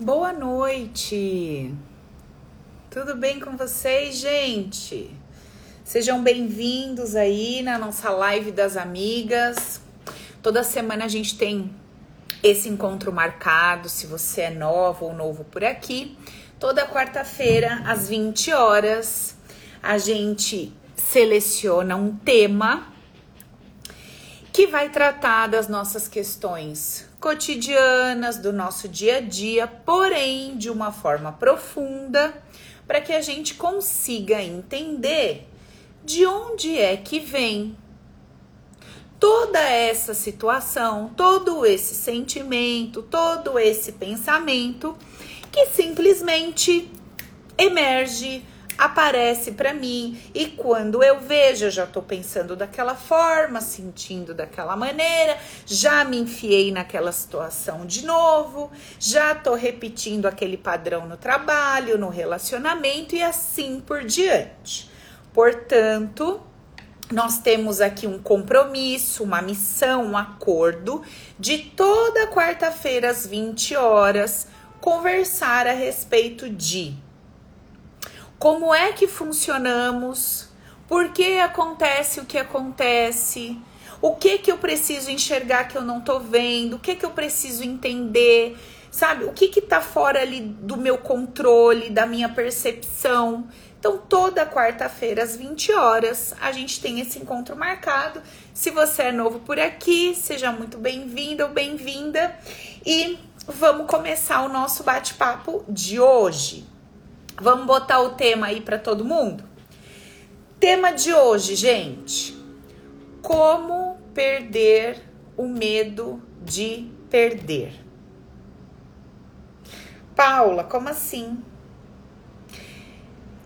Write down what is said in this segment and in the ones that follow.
Boa noite! Tudo bem com vocês, gente? Sejam bem-vindos aí na nossa live das amigas. Toda semana a gente tem esse encontro marcado, se você é novo ou novo por aqui. Toda quarta-feira, às 20 horas, a gente seleciona um tema que vai tratar das nossas questões cotidianas, do nosso dia a dia, porém de uma forma profunda, para que a gente consiga entender de onde é que vem toda essa situação, todo esse sentimento, todo esse pensamento que simplesmente emerge aparece para mim e quando eu vejo, eu já tô pensando daquela forma, sentindo daquela maneira, já me enfiei naquela situação de novo, já tô repetindo aquele padrão no trabalho, no relacionamento e assim por diante. Portanto, nós temos aqui um compromisso, uma missão, um acordo de toda quarta-feira às 20 horas conversar a respeito de como é que funcionamos, por que acontece o que acontece, o que que eu preciso enxergar que eu não tô vendo, o que que eu preciso entender, sabe? O que que tá fora ali do meu controle, da minha percepção. Então, toda quarta-feira às 20 horas, a gente tem esse encontro marcado. Se você é novo por aqui, seja muito bem-vindo ou bem-vinda e vamos começar o nosso bate-papo de hoje. Vamos botar o tema aí para todo mundo? Tema de hoje, gente. Como perder o medo de perder. Paula, como assim?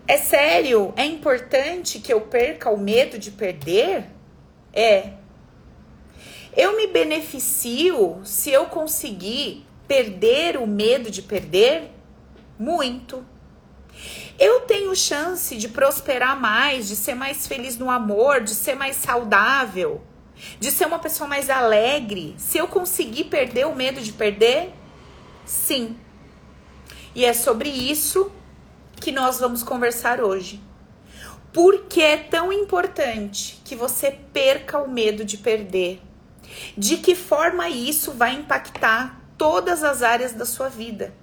É sério? É importante que eu perca o medo de perder? É. Eu me beneficio se eu conseguir perder o medo de perder? Muito. Eu tenho chance de prosperar mais, de ser mais feliz no amor, de ser mais saudável, de ser uma pessoa mais alegre, se eu conseguir perder o medo de perder? Sim. E é sobre isso que nós vamos conversar hoje. Por que é tão importante que você perca o medo de perder? De que forma isso vai impactar todas as áreas da sua vida?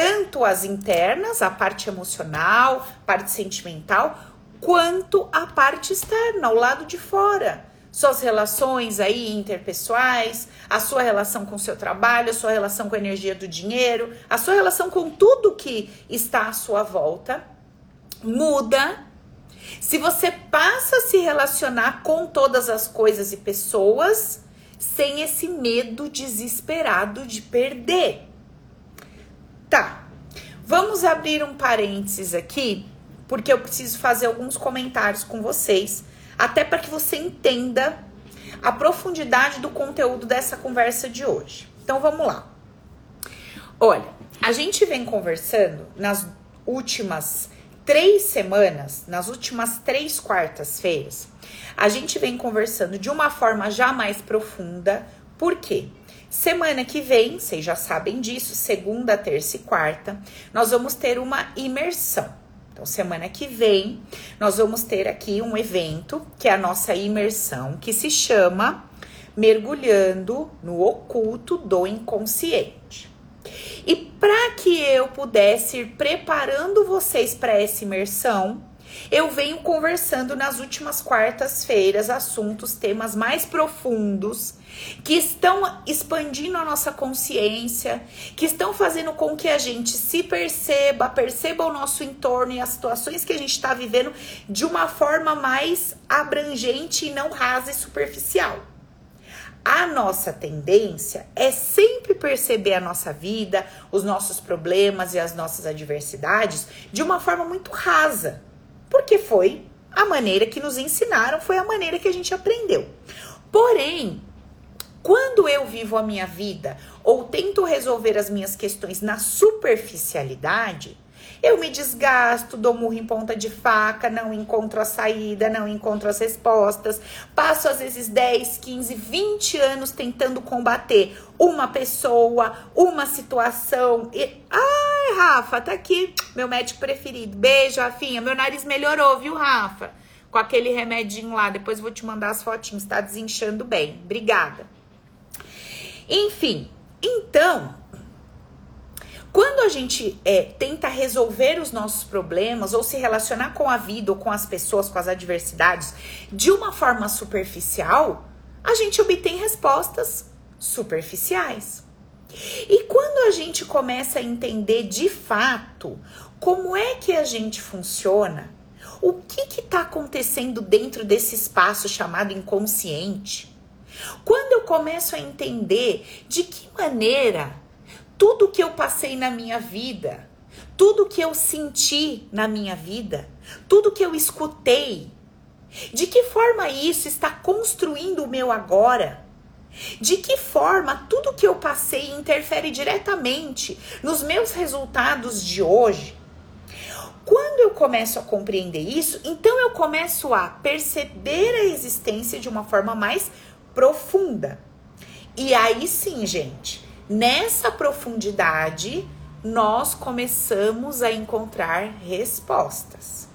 Tanto as internas, a parte emocional, parte sentimental, quanto a parte externa, o lado de fora. Suas relações aí interpessoais, a sua relação com o seu trabalho, a sua relação com a energia do dinheiro, a sua relação com tudo que está à sua volta muda se você passa a se relacionar com todas as coisas e pessoas sem esse medo desesperado de perder. Tá. Vamos abrir um parênteses aqui, porque eu preciso fazer alguns comentários com vocês, até para que você entenda a profundidade do conteúdo dessa conversa de hoje. Então vamos lá. Olha, a gente vem conversando nas últimas três semanas, nas últimas três quartas-feiras, a gente vem conversando de uma forma já mais profunda. Por quê? Semana que vem, vocês já sabem disso, segunda, terça e quarta, nós vamos ter uma imersão. Então, semana que vem, nós vamos ter aqui um evento, que é a nossa imersão, que se chama Mergulhando no Oculto do Inconsciente. E para que eu pudesse ir preparando vocês para essa imersão, eu venho conversando nas últimas quartas-feiras assuntos, temas mais profundos que estão expandindo a nossa consciência, que estão fazendo com que a gente se perceba, perceba o nosso entorno e as situações que a gente está vivendo de uma forma mais abrangente e não rasa e superficial. A nossa tendência é sempre perceber a nossa vida, os nossos problemas e as nossas adversidades de uma forma muito rasa porque foi a maneira que nos ensinaram, foi a maneira que a gente aprendeu. Porém, quando eu vivo a minha vida ou tento resolver as minhas questões na superficialidade, Eu me desgasto, dou murro em ponta de faca, não encontro a saída, não encontro as respostas. Passo às vezes 10, 15, 20 anos tentando combater uma pessoa, uma situação. E... Ai, Rafa, tá aqui, meu médico preferido. Beijo, Rafinha. Meu nariz melhorou, viu, Rafa? Com aquele remedinho lá. Depois vou te mandar as fotinhas. Tá desinchando bem. Obrigada. Enfim, então, quando a gente é, tenta resolver os nossos problemas ou se relacionar com a vida ou com as pessoas, com as adversidades, de uma forma superficial, a gente obtém respostas superficiais. E quando a gente começa a entender de fato como é que a gente funciona, o que está acontecendo dentro desse espaço chamado inconsciente, quando eu começo a entender de que maneira tudo que eu passei na minha vida, tudo que eu senti na minha vida, tudo que eu escutei, de que forma isso está construindo o meu agora? De que forma tudo que eu passei interfere diretamente nos meus resultados de hoje? Quando eu começo a compreender isso, então eu começo a perceber a existência de uma forma mais profunda. E aí sim, gente, Nessa profundidade, nós começamos a encontrar respostas.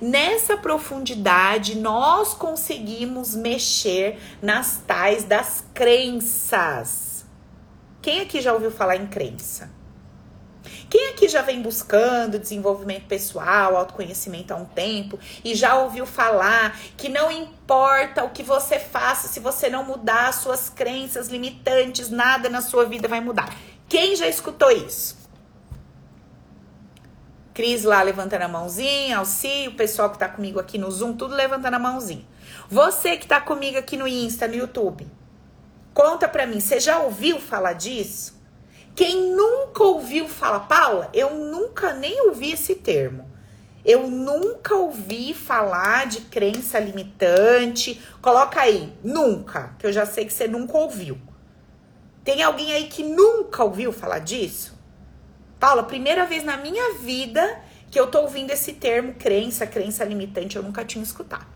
Nessa profundidade, nós conseguimos mexer nas tais das crenças. Quem aqui já ouviu falar em crença? Quem aqui já vem buscando desenvolvimento pessoal, autoconhecimento há um tempo e já ouviu falar que não importa o que você faça, se você não mudar as suas crenças limitantes, nada na sua vida vai mudar? Quem já escutou isso? Cris lá levantando a mãozinha, Alci, o pessoal que tá comigo aqui no Zoom, tudo levantando a mãozinha. Você que tá comigo aqui no Insta, no YouTube, conta pra mim, você já ouviu falar disso? Quem nunca ouviu falar, Paula, eu nunca nem ouvi esse termo. Eu nunca ouvi falar de crença limitante. Coloca aí, nunca, que eu já sei que você nunca ouviu. Tem alguém aí que nunca ouviu falar disso? Paula, primeira vez na minha vida que eu tô ouvindo esse termo crença, crença limitante, eu nunca tinha escutado.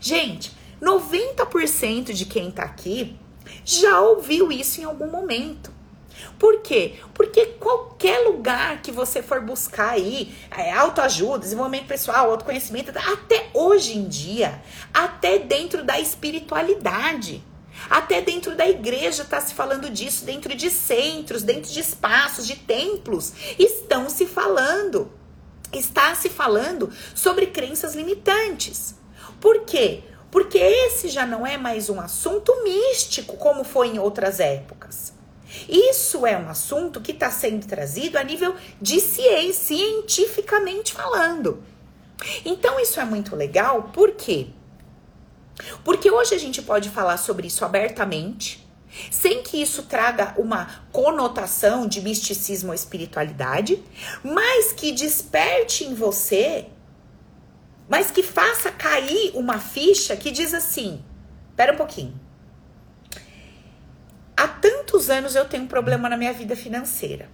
Gente, 90% de quem tá aqui já ouviu isso em algum momento. Por quê? Porque qualquer lugar que você for buscar aí, é, autoajuda, desenvolvimento pessoal, autoconhecimento, até hoje em dia, até dentro da espiritualidade, até dentro da igreja está se falando disso, dentro de centros, dentro de espaços, de templos, estão se falando. Está se falando sobre crenças limitantes. Por quê? Porque esse já não é mais um assunto místico como foi em outras épocas. Isso é um assunto que está sendo trazido a nível de ciência, cientificamente falando. Então, isso é muito legal, por quê? Porque hoje a gente pode falar sobre isso abertamente, sem que isso traga uma conotação de misticismo ou espiritualidade, mas que desperte em você, mas que faça cair uma ficha que diz assim: espera um pouquinho. Há tantos anos eu tenho um problema na minha vida financeira.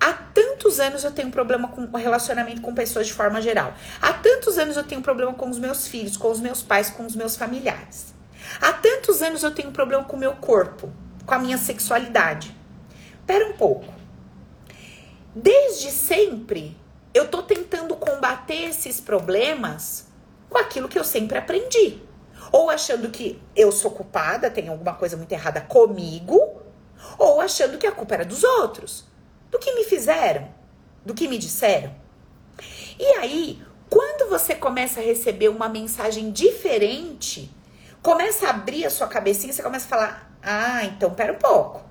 Há tantos anos eu tenho um problema com relacionamento com pessoas de forma geral. Há tantos anos eu tenho um problema com os meus filhos, com os meus pais, com os meus familiares. Há tantos anos eu tenho um problema com o meu corpo, com a minha sexualidade. Pera um pouco. Desde sempre eu tô tentando combater esses problemas com aquilo que eu sempre aprendi. Ou achando que eu sou culpada, tem alguma coisa muito errada comigo, ou achando que a culpa era dos outros, do que me fizeram, do que me disseram. E aí, quando você começa a receber uma mensagem diferente, começa a abrir a sua cabecinha, você começa a falar: "Ah, então pera um pouco".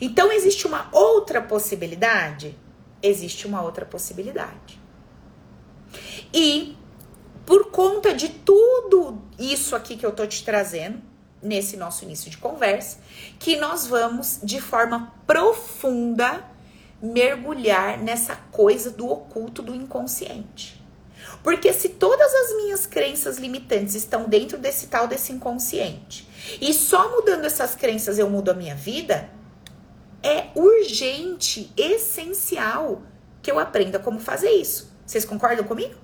Então existe uma outra possibilidade? Existe uma outra possibilidade. E por conta de tudo isso aqui que eu tô te trazendo nesse nosso início de conversa, que nós vamos de forma profunda mergulhar nessa coisa do oculto do inconsciente. Porque se todas as minhas crenças limitantes estão dentro desse tal desse inconsciente, e só mudando essas crenças eu mudo a minha vida, é urgente, essencial que eu aprenda como fazer isso. Vocês concordam comigo?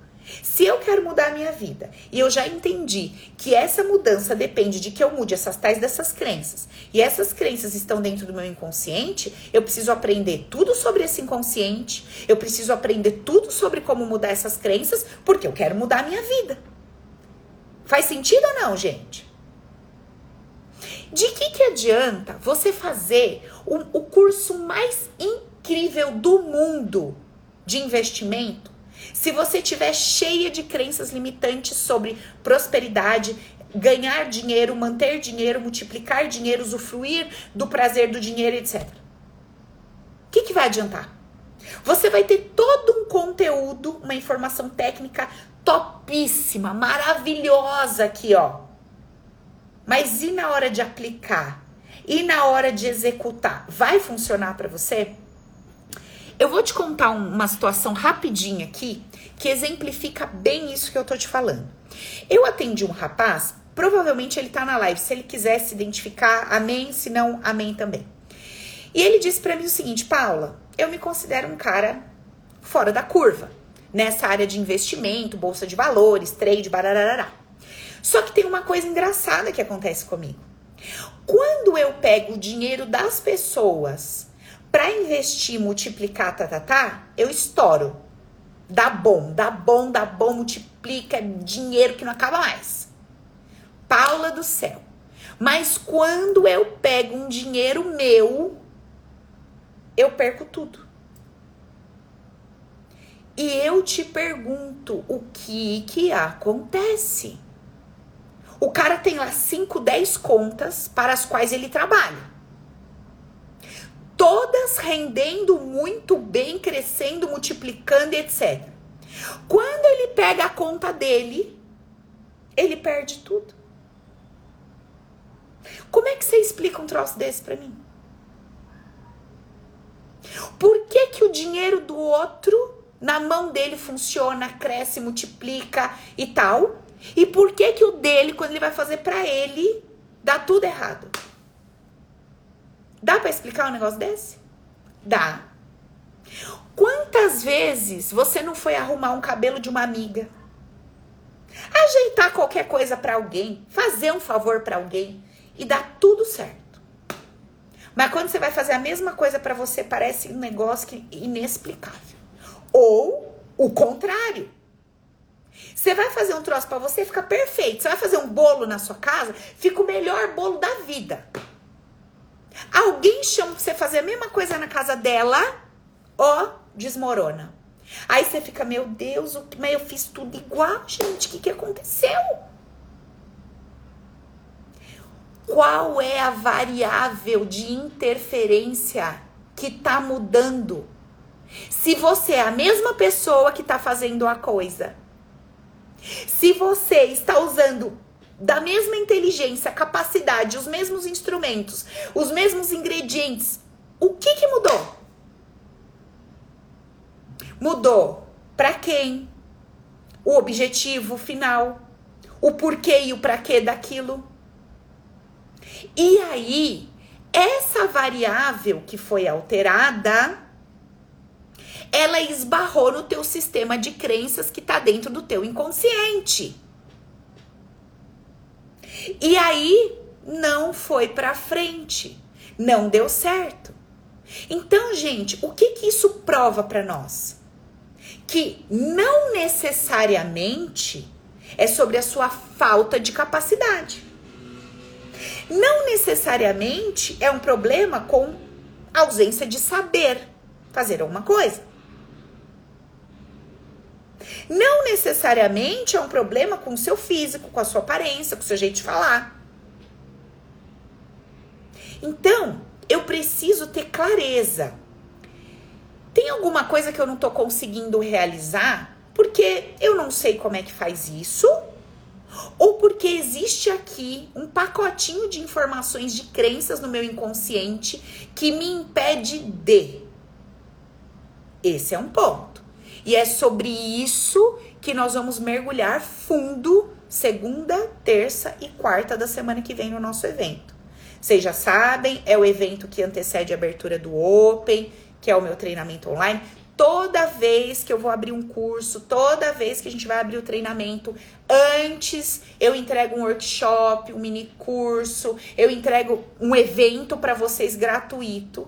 Se eu quero mudar a minha vida e eu já entendi que essa mudança depende de que eu mude essas tais dessas crenças e essas crenças estão dentro do meu inconsciente, eu preciso aprender tudo sobre esse inconsciente, eu preciso aprender tudo sobre como mudar essas crenças, porque eu quero mudar a minha vida. Faz sentido ou não, gente? De que, que adianta você fazer o, o curso mais incrível do mundo de investimento se você tiver cheia de crenças limitantes sobre prosperidade, ganhar dinheiro, manter dinheiro, multiplicar dinheiro, usufruir do prazer do dinheiro, etc. O que, que vai adiantar? Você vai ter todo um conteúdo, uma informação técnica topíssima, maravilhosa aqui, ó. Mas e na hora de aplicar? E na hora de executar? Vai funcionar para você? Eu vou te contar uma situação rapidinha aqui que exemplifica bem isso que eu tô te falando. Eu atendi um rapaz, provavelmente ele tá na live, se ele quiser se identificar, amém, se não, amém também. E ele disse para mim o seguinte, Paula, eu me considero um cara fora da curva, nessa área de investimento, bolsa de valores, trade, bararará. Só que tem uma coisa engraçada que acontece comigo. Quando eu pego o dinheiro das pessoas para investir, multiplicar, tá, tá, tá, eu estouro. Dá bom, dá bom, dá bom, multiplica, é dinheiro que não acaba mais. Paula do céu. Mas quando eu pego um dinheiro meu, eu perco tudo. E eu te pergunto, o que que acontece? O cara tem lá 5, 10 contas para as quais ele trabalha todas rendendo muito bem, crescendo, multiplicando, etc. Quando ele pega a conta dele, ele perde tudo. Como é que você explica um troço desse para mim? Por que, que o dinheiro do outro na mão dele funciona, cresce, multiplica e tal? E por que que o dele, quando ele vai fazer para ele, dá tudo errado? Dá para explicar um negócio desse? Dá. Quantas vezes você não foi arrumar um cabelo de uma amiga? Ajeitar qualquer coisa para alguém, fazer um favor para alguém e dá tudo certo. Mas quando você vai fazer a mesma coisa para você, parece um negócio que inexplicável. Ou o contrário. Você vai fazer um troço para você, fica perfeito. Você vai fazer um bolo na sua casa, fica o melhor bolo da vida. Alguém chama pra você fazer a mesma coisa na casa dela, ó, desmorona. Aí você fica, meu Deus, mas eu fiz tudo igual, gente, o que, que aconteceu? Qual é a variável de interferência que tá mudando? Se você é a mesma pessoa que tá fazendo a coisa, se você está usando da mesma inteligência, capacidade, os mesmos instrumentos, os mesmos ingredientes, o que que mudou? Mudou para quem? O objetivo final, o porquê e o para quê daquilo. E aí, essa variável que foi alterada, ela esbarrou no teu sistema de crenças que está dentro do teu inconsciente. E aí não foi para frente, não deu certo. Então, gente, o que que isso prova para nós? Que não necessariamente é sobre a sua falta de capacidade. Não necessariamente é um problema com ausência de saber fazer alguma coisa. Não necessariamente é um problema com o seu físico, com a sua aparência, com o seu jeito de falar. Então, eu preciso ter clareza. Tem alguma coisa que eu não tô conseguindo realizar porque eu não sei como é que faz isso? Ou porque existe aqui um pacotinho de informações, de crenças no meu inconsciente que me impede de? Esse é um ponto. E é sobre isso que nós vamos mergulhar fundo segunda, terça e quarta da semana que vem no nosso evento. Vocês já sabem, é o evento que antecede a abertura do Open, que é o meu treinamento online. toda vez que eu vou abrir um curso, toda vez que a gente vai abrir o treinamento, antes eu entrego um workshop, um mini curso, eu entrego um evento para vocês gratuito,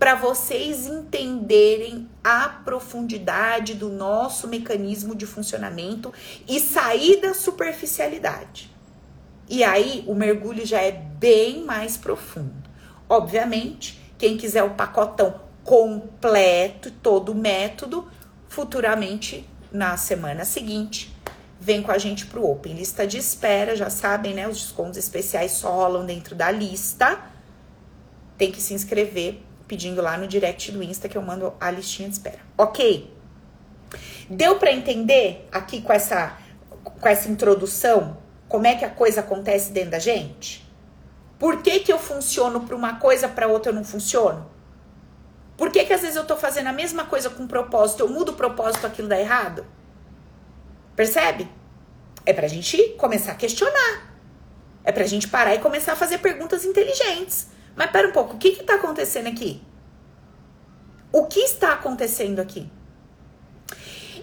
para vocês entenderem a profundidade do nosso mecanismo de funcionamento e sair da superficialidade. E aí o mergulho já é bem mais profundo. Obviamente, quem quiser o pacotão completo, todo o método, futuramente na semana seguinte, vem com a gente pro Open. Lista de espera, já sabem, né? Os descontos especiais só rolam dentro da lista. Tem que se inscrever pedindo lá no direct do Insta que eu mando a listinha de espera. OK? Deu para entender aqui com essa com essa introdução como é que a coisa acontece dentro da gente? Por que, que eu funciono para uma coisa, para outra eu não funciono? Por que, que às vezes eu tô fazendo a mesma coisa com propósito, eu mudo o propósito, aquilo dá errado? Percebe? É pra gente começar a questionar. É pra gente parar e começar a fazer perguntas inteligentes. Mas pera um pouco, o que que tá acontecendo aqui? O que está acontecendo aqui?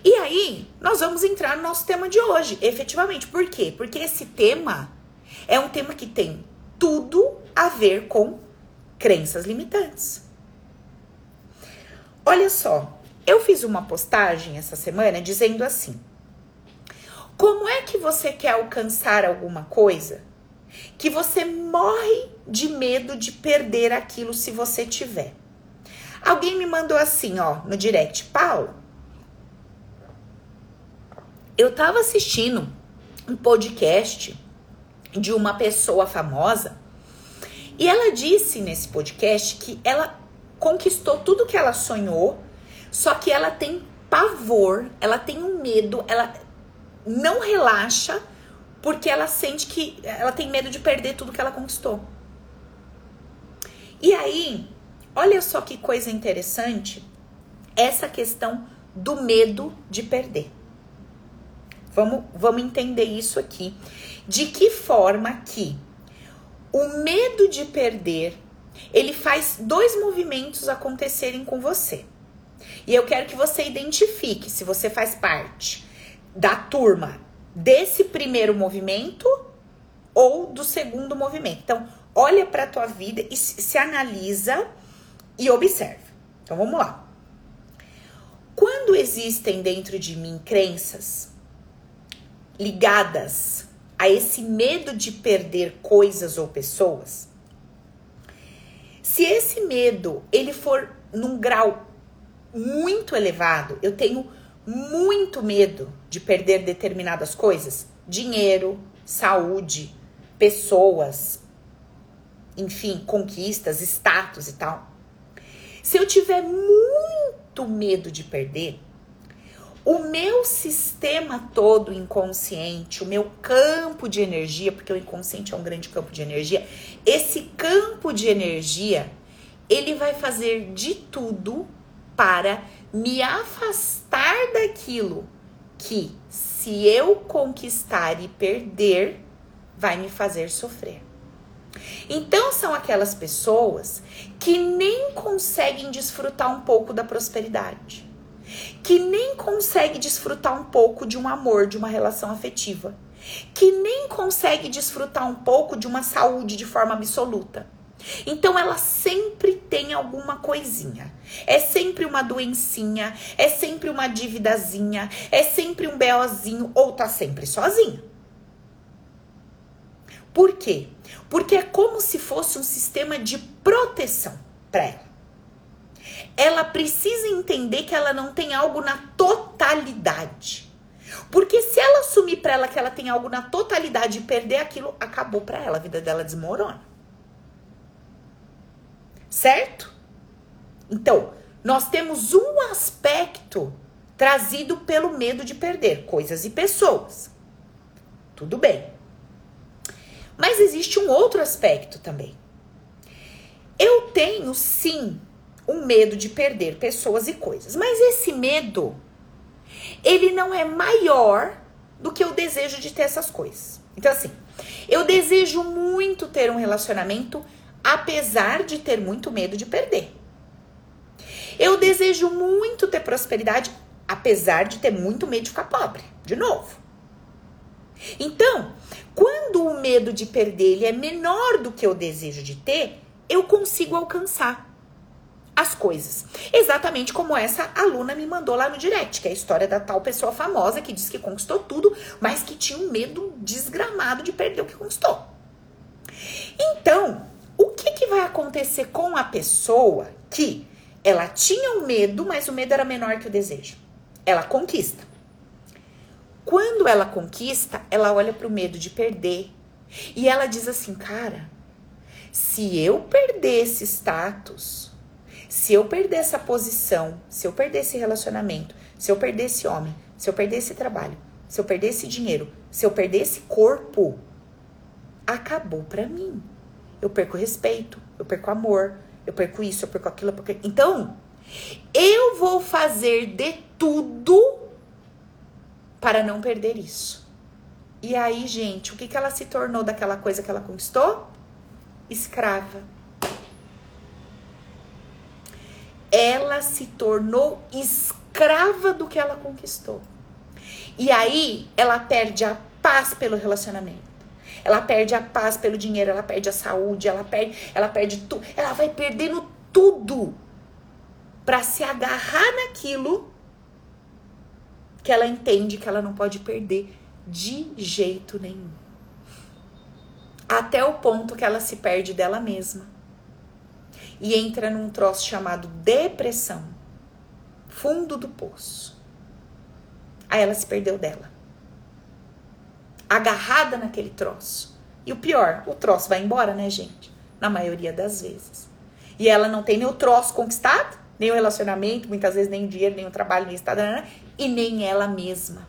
E aí, nós vamos entrar no nosso tema de hoje, efetivamente. Por quê? Porque esse tema é um tema que tem tudo a ver com crenças limitantes. Olha só, eu fiz uma postagem essa semana dizendo assim: Como é que você quer alcançar alguma coisa que você morre de medo de perder aquilo se você tiver? Alguém me mandou assim, ó, no direct, Paulo. Eu tava assistindo um podcast de uma pessoa famosa. E ela disse nesse podcast que ela conquistou tudo que ela sonhou, só que ela tem pavor, ela tem um medo, ela não relaxa porque ela sente que ela tem medo de perder tudo que ela conquistou. E aí, olha só que coisa interessante essa questão do medo de perder. Vamos, vamos entender isso aqui. De que forma que o medo de perder, ele faz dois movimentos acontecerem com você. E eu quero que você identifique se você faz parte da turma desse primeiro movimento ou do segundo movimento. Então, olha para a tua vida e se analisa e observa. Então, vamos lá. Quando existem dentro de mim crenças ligadas a esse medo de perder coisas ou pessoas, se esse medo ele for num grau muito elevado, eu tenho muito medo de perder determinadas coisas, dinheiro, saúde, pessoas, enfim, conquistas, status e tal. Se eu tiver muito medo de perder, o meu sistema todo inconsciente, o meu campo de energia, porque o inconsciente é um grande campo de energia, esse campo de energia, ele vai fazer de tudo para me afastar daquilo que, se eu conquistar e perder, vai me fazer sofrer. Então são aquelas pessoas que nem conseguem desfrutar um pouco da prosperidade que nem consegue desfrutar um pouco de um amor, de uma relação afetiva, que nem consegue desfrutar um pouco de uma saúde de forma absoluta. Então ela sempre tem alguma coisinha. É sempre uma doencinha, é sempre uma dívidazinha, é sempre um BOzinho ou tá sempre sozinha. Por quê? Porque é como se fosse um sistema de proteção para ela ela precisa entender que ela não tem algo na totalidade. Porque se ela assumir para ela que ela tem algo na totalidade e perder aquilo, acabou para ela, a vida dela desmorona. Certo? Então, nós temos um aspecto trazido pelo medo de perder coisas e pessoas. Tudo bem. Mas existe um outro aspecto também. Eu tenho sim um medo de perder pessoas e coisas. Mas esse medo, ele não é maior do que o desejo de ter essas coisas. Então, assim, eu desejo muito ter um relacionamento, apesar de ter muito medo de perder. Eu desejo muito ter prosperidade, apesar de ter muito medo de ficar pobre, de novo. Então, quando o medo de perder ele é menor do que o desejo de ter, eu consigo alcançar as coisas. Exatamente como essa aluna me mandou lá no direct, que é a história da tal pessoa famosa que disse que conquistou tudo, mas que tinha um medo desgramado de perder o que conquistou. Então, que, que vai acontecer com a pessoa que ela tinha um medo, mas o medo era menor que o desejo? Ela conquista. Quando ela conquista, ela olha para o medo de perder e ela diz assim, cara, se eu perder esse status, se eu perder essa posição, se eu perder esse relacionamento, se eu perder esse homem, se eu perder esse trabalho, se eu perder esse dinheiro, se eu perder esse corpo, acabou para mim. Eu perco respeito, eu perco amor, eu perco isso, eu perco aquilo, perco... Então, eu vou fazer de tudo para não perder isso. E aí, gente, o que, que ela se tornou daquela coisa que ela conquistou? Escrava ela se tornou escrava do que ela conquistou. E aí ela perde a paz pelo relacionamento. Ela perde a paz pelo dinheiro, ela perde a saúde, ela perde, ela perde tudo. Ela vai perdendo tudo para se agarrar naquilo que ela entende que ela não pode perder de jeito nenhum. Até o ponto que ela se perde dela mesma e entra num troço chamado depressão. Fundo do poço. Aí ela se perdeu dela. Agarrada naquele troço. E o pior, o troço vai embora, né, gente? Na maioria das vezes. E ela não tem nem o troço conquistado, nem o relacionamento, muitas vezes nem o dinheiro, nem o trabalho, nem o estado, e nem ela mesma.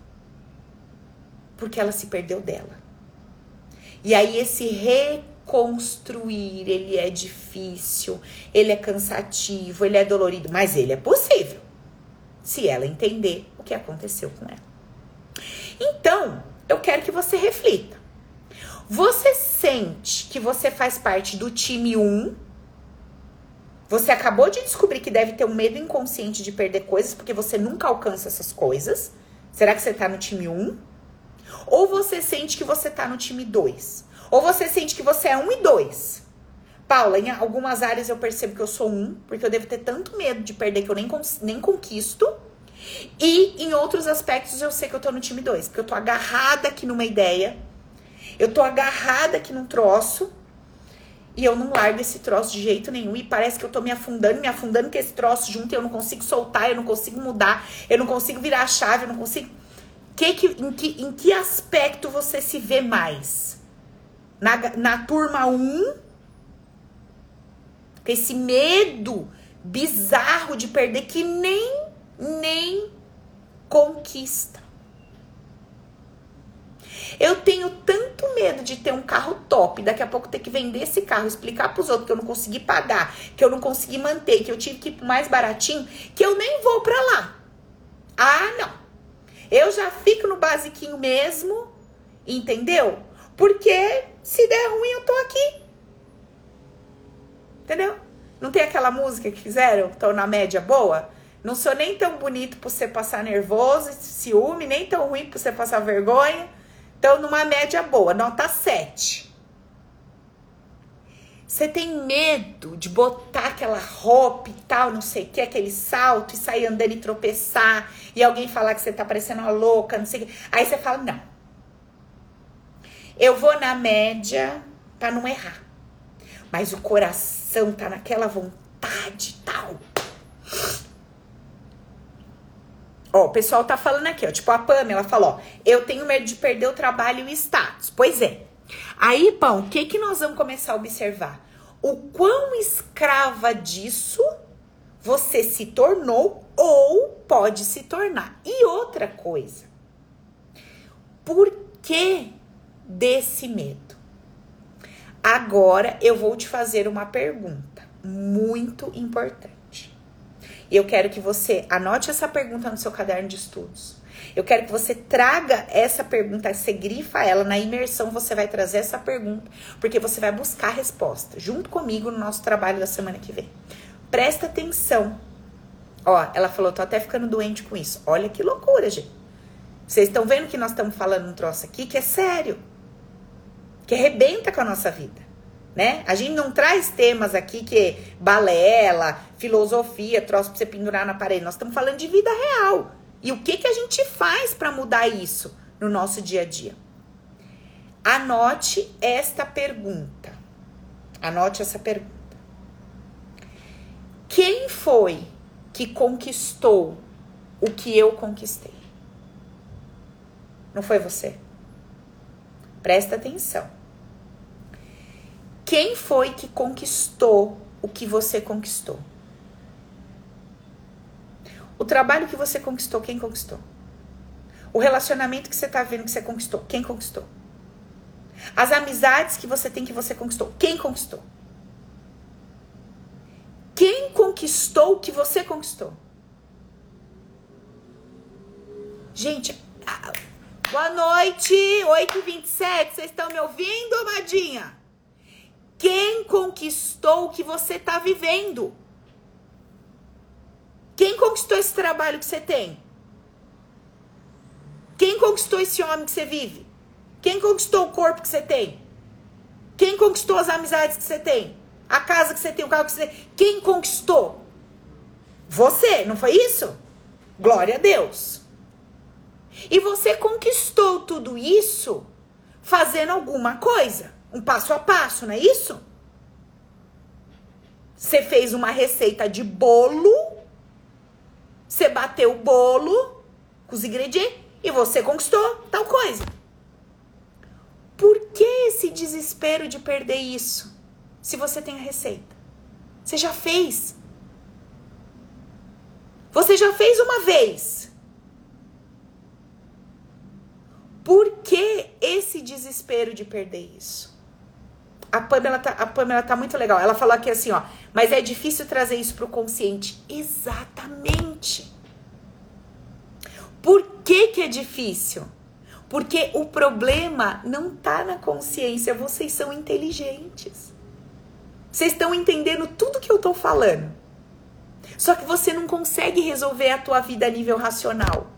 Porque ela se perdeu dela. E aí esse construir, ele é difícil, ele é cansativo, ele é dolorido, mas ele é possível. Se ela entender o que aconteceu com ela. Então, eu quero que você reflita. Você sente que você faz parte do time 1? Você acabou de descobrir que deve ter um medo inconsciente de perder coisas porque você nunca alcança essas coisas. Será que você tá no time 1? Ou você sente que você tá no time 2? Ou você sente que você é um e dois. Paula, em algumas áreas eu percebo que eu sou um, porque eu devo ter tanto medo de perder que eu nem, nem conquisto. E em outros aspectos eu sei que eu tô no time dois, porque eu tô agarrada aqui numa ideia, eu tô agarrada aqui num troço, e eu não largo esse troço de jeito nenhum. E parece que eu tô me afundando, me afundando com esse troço junto, eu não consigo soltar, eu não consigo mudar, eu não consigo virar a chave, eu não consigo. Que, que, em, que, em que aspecto você se vê mais? na, na turma 1, com esse medo bizarro de perder que nem, nem conquista. Eu tenho tanto medo de ter um carro top, daqui a pouco ter que vender esse carro, explicar para os outros que eu não consegui pagar, que eu não consegui manter, que eu tive que ir mais baratinho, que eu nem vou para lá. Ah, não. Eu já fico no basiquinho mesmo, entendeu? Porque se der ruim, eu tô aqui. Entendeu? Não tem aquela música que fizeram? Tô na média boa? Não sou nem tão bonito pra você passar nervoso, ciúme, nem tão ruim pra você passar vergonha. Então, numa média boa, nota 7. Você tem medo de botar aquela roupa e tal, não sei o que, aquele salto e sair andando e tropeçar e alguém falar que você tá parecendo uma louca, não sei o que. Aí você fala, não. Eu vou na média para não errar. Mas o coração tá naquela vontade tal. Ó, o pessoal tá falando aqui, ó. Tipo, a Pamela falou, ó. Eu tenho medo de perder o trabalho e o status. Pois é. Aí, Pão, o que que nós vamos começar a observar? O quão escrava disso você se tornou ou pode se tornar. E outra coisa. Por que desse medo. Agora eu vou te fazer uma pergunta muito importante. E eu quero que você anote essa pergunta no seu caderno de estudos. Eu quero que você traga essa pergunta, você grifa ela na imersão, você vai trazer essa pergunta, porque você vai buscar a resposta junto comigo no nosso trabalho da semana que vem. Presta atenção Ó, ela falou, tô até ficando doente com isso. Olha que loucura, gente. Vocês estão vendo que nós estamos falando um troço aqui que é sério. Que arrebenta com a nossa vida, né? A gente não traz temas aqui que é balela, filosofia, troço pra você pendurar na parede. Nós estamos falando de vida real. E o que que a gente faz para mudar isso no nosso dia a dia? Anote esta pergunta. Anote essa pergunta. Quem foi que conquistou o que eu conquistei? Não foi você? Presta atenção. Quem foi que conquistou o que você conquistou? O trabalho que você conquistou, quem conquistou? O relacionamento que você tá vendo que você conquistou, quem conquistou? As amizades que você tem que você conquistou, quem conquistou? Quem conquistou o que você conquistou? Gente, boa noite, 8h27, vocês estão me ouvindo, amadinha? Quem conquistou o que você está vivendo? Quem conquistou esse trabalho que você tem? Quem conquistou esse homem que você vive? Quem conquistou o corpo que você tem? Quem conquistou as amizades que você tem? A casa que você tem, o carro que você tem. Quem conquistou? Você, não foi isso? Glória a Deus. E você conquistou tudo isso fazendo alguma coisa. Um passo a passo, não é isso? Você fez uma receita de bolo. Você bateu o bolo com os ingredientes e você conquistou tal coisa. Por que esse desespero de perder isso? se você tem a receita. Você já fez. Você já fez uma vez. Por que esse desespero de perder isso? A Pamela, tá, a Pamela tá muito legal. Ela falou aqui assim, ó. Mas é difícil trazer isso pro consciente. Exatamente. Por que que é difícil? Porque o problema não tá na consciência. Vocês são inteligentes. Vocês estão entendendo tudo que eu tô falando. Só que você não consegue resolver a tua vida a nível racional.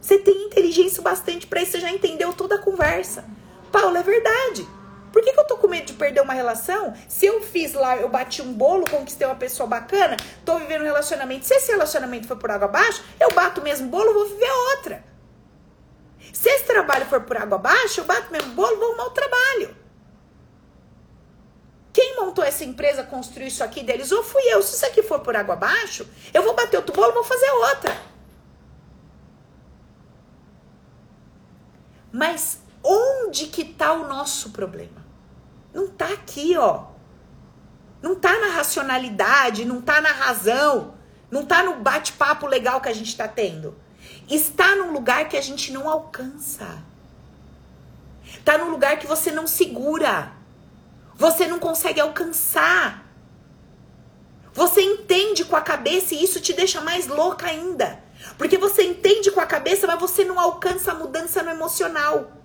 Você tem inteligência bastante para isso, você já entendeu toda a conversa. Paulo, é verdade. Por que, que eu tô com medo de perder uma relação? Se eu fiz lá, eu bati um bolo, conquistei uma pessoa bacana, tô vivendo um relacionamento. Se esse relacionamento for por água abaixo, eu bato o mesmo bolo, vou viver outra. Se esse trabalho for por água abaixo, eu bato o mesmo bolo, vou arrumar o trabalho. Quem montou essa empresa, construiu isso aqui deles? Ou fui eu. Se isso aqui for por água abaixo, eu vou bater outro bolo, vou fazer outra. Mas onde que tá o nosso problema? Não tá aqui, ó. Não tá na racionalidade, não tá na razão, não tá no bate-papo legal que a gente tá tendo. Está num lugar que a gente não alcança. Tá num lugar que você não segura. Você não consegue alcançar. Você entende com a cabeça e isso te deixa mais louca ainda. Porque você entende com a cabeça, mas você não alcança a mudança no emocional.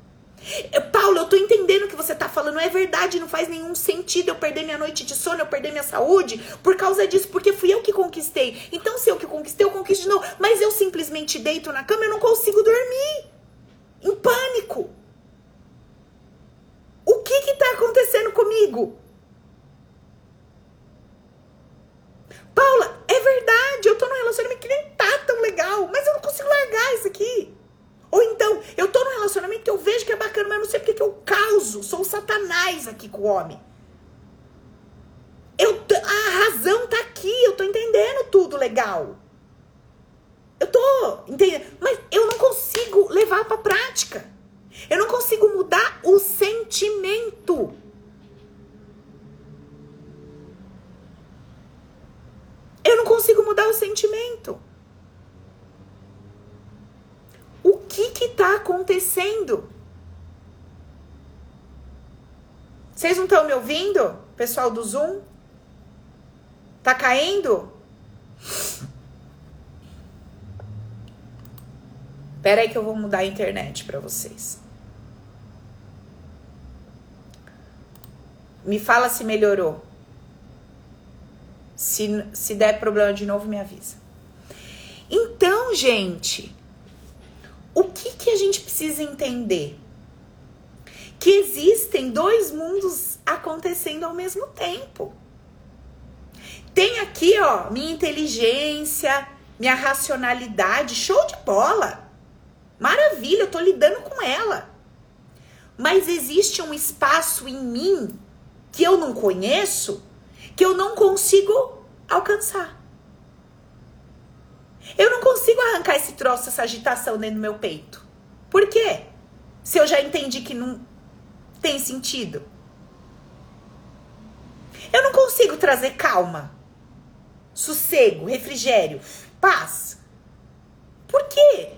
Paulo, eu tô entendendo o que você tá falando, é verdade, não faz nenhum sentido eu perder minha noite de sono, eu perder minha saúde por causa disso, porque fui eu que conquistei. Então, se eu que conquistei, eu conquisto de novo. Mas eu simplesmente deito na cama e não consigo dormir. Em pânico. O que que tá acontecendo comigo? Paula, é verdade, eu tô num relacionamento que nem tá tão legal, mas eu não consigo largar isso aqui. Ou então, eu tô num relacionamento que eu vejo que é bacana, mas eu não sei porque que eu causo. Sou o satanás aqui com o homem. Eu, a razão tá aqui, eu tô entendendo tudo legal. Eu tô entendendo, mas eu não consigo levar pra prática. Eu não consigo mudar o sentimento. Eu não consigo mudar o sentimento. O que que tá acontecendo? Vocês não estão me ouvindo? Pessoal do Zoom? Tá caindo? Pera aí que eu vou mudar a internet para vocês. Me fala se melhorou. Se, se der problema de novo, me avisa. Então, gente, o que, que a gente precisa entender? Que existem dois mundos acontecendo ao mesmo tempo. Tem aqui, ó, minha inteligência, minha racionalidade, show de bola. Maravilha, eu tô lidando com ela. Mas existe um espaço em mim que eu não conheço, que eu não consigo alcançar. Eu não consigo arrancar esse troço, essa agitação dentro do meu peito. Por quê? Se eu já entendi que não tem sentido. Consigo trazer calma, sossego, refrigério, paz. Por quê?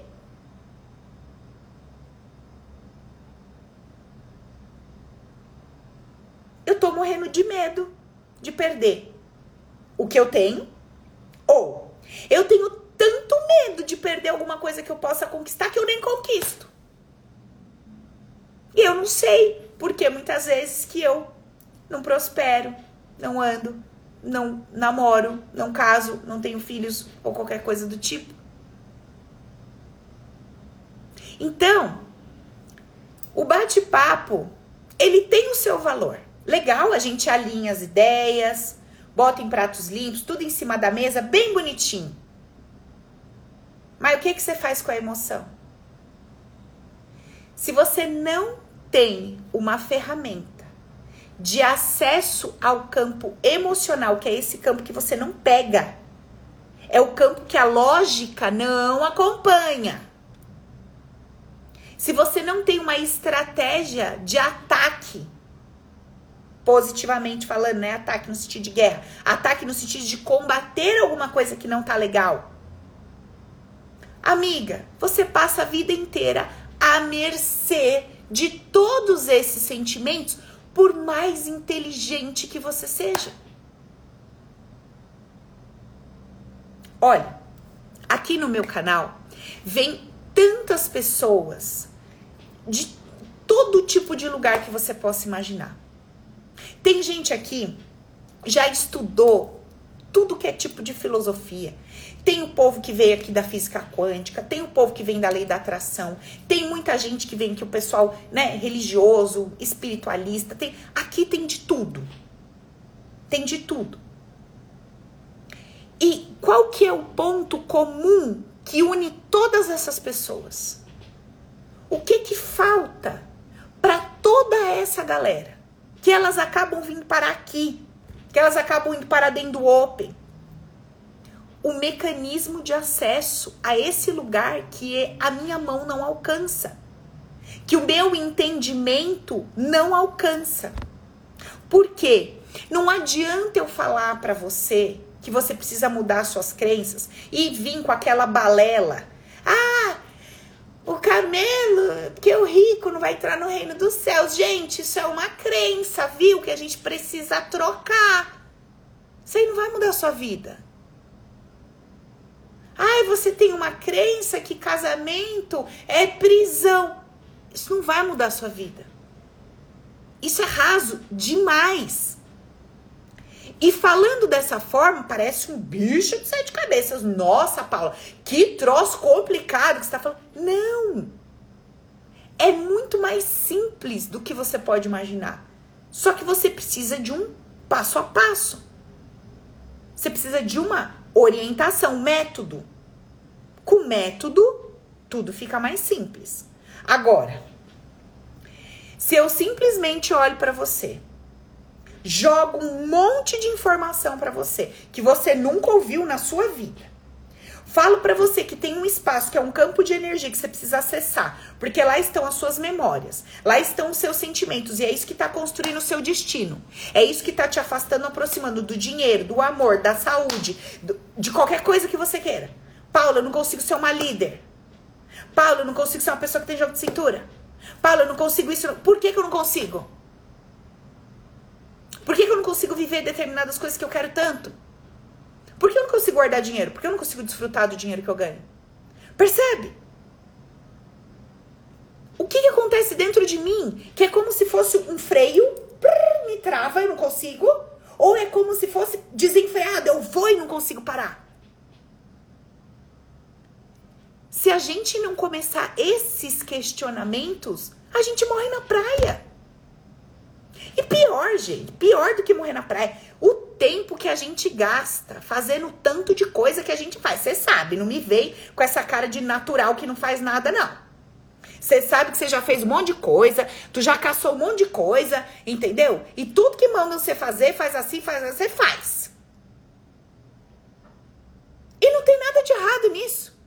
Eu tô morrendo de medo de perder o que eu tenho ou eu tenho tanto medo de perder alguma coisa que eu possa conquistar que eu nem conquisto. E eu não sei porque muitas vezes que eu não prospero, não ando, não namoro, não caso, não tenho filhos ou qualquer coisa do tipo. Então, o bate-papo, ele tem o seu valor. Legal, a gente alinha as ideias, bota em pratos limpos, tudo em cima da mesa, bem bonitinho. Mas o que, que você faz com a emoção? Se você não tem uma ferramenta de acesso ao campo emocional, que é esse campo que você não pega, é o campo que a lógica não acompanha. Se você não tem uma estratégia de ataque, positivamente falando, né? Ataque no sentido de guerra, ataque no sentido de combater alguma coisa que não tá legal. Amiga, você passa a vida inteira à mercê de todos esses sentimentos, por mais inteligente que você seja. Olha, aqui no meu canal vem tantas pessoas de todo tipo de lugar que você possa imaginar. Tem gente aqui já estudou tudo que é tipo de filosofia. Tem o povo que veio aqui da física quântica, tem o povo que vem da lei da atração, tem muita gente que vem aqui, o pessoal, né, religioso, espiritualista, tem, aqui tem de tudo. Tem de tudo. E qual que é o ponto comum que une todas essas pessoas? O que que falta para toda essa galera? Que elas acabam vindo para aqui, que elas acabam indo para dentro do Open o mecanismo de acesso a esse lugar que a minha mão não alcança, que o meu entendimento não alcança. Por quê? Não adianta eu falar para você que você precisa mudar suas crenças e vir com aquela balela. Ah, o Carmelo, porque o rico não vai entrar no reino dos céus. Gente, isso é uma crença, viu? Que a gente precisa trocar. Isso aí não vai mudar a sua vida. Ai, você tem uma crença que casamento é prisão. Isso não vai mudar a sua vida. Isso é raso demais. E falando dessa forma, parece um bicho de sete cabeças. Nossa, Paula, que troço complicado que você está falando. Não! É muito mais simples do que você pode imaginar. Só que você precisa de um passo a passo. Você precisa de uma orientação, método. Com método, tudo fica mais simples. Agora, se eu simplesmente olho para você, jogo um monte de informação para você que você nunca ouviu na sua vida. Falo para você que tem um espaço que é um campo de energia que você precisa acessar, porque lá estão as suas memórias, lá estão os seus sentimentos e é isso que está construindo o seu destino. É isso que está te afastando, aproximando do dinheiro, do amor, da saúde, do, de qualquer coisa que você queira. Paula, eu não consigo ser uma líder. Paula, eu não consigo ser uma pessoa que tem jogo de cintura. Paula, eu não consigo isso. Por que, que eu não consigo? Por que, que eu não consigo viver determinadas coisas que eu quero tanto? Por que eu não consigo guardar dinheiro? Por que eu não consigo desfrutar do dinheiro que eu ganho? Percebe? O que, que acontece dentro de mim que é como se fosse um freio, me trava, eu não consigo? Ou é como se fosse desenfreado, eu vou e não consigo parar? se a gente não começar esses questionamentos, a gente morre na praia. E pior, gente, pior do que morrer na praia, o tempo que a gente gasta fazendo tanto de coisa que a gente faz. Você sabe, não me vem com essa cara de natural que não faz nada, não. Você sabe que você já fez um monte de coisa, tu já caçou um monte de coisa, entendeu? E tudo que mandam você fazer, faz assim, faz assim, você faz. E não tem nada de errado nisso.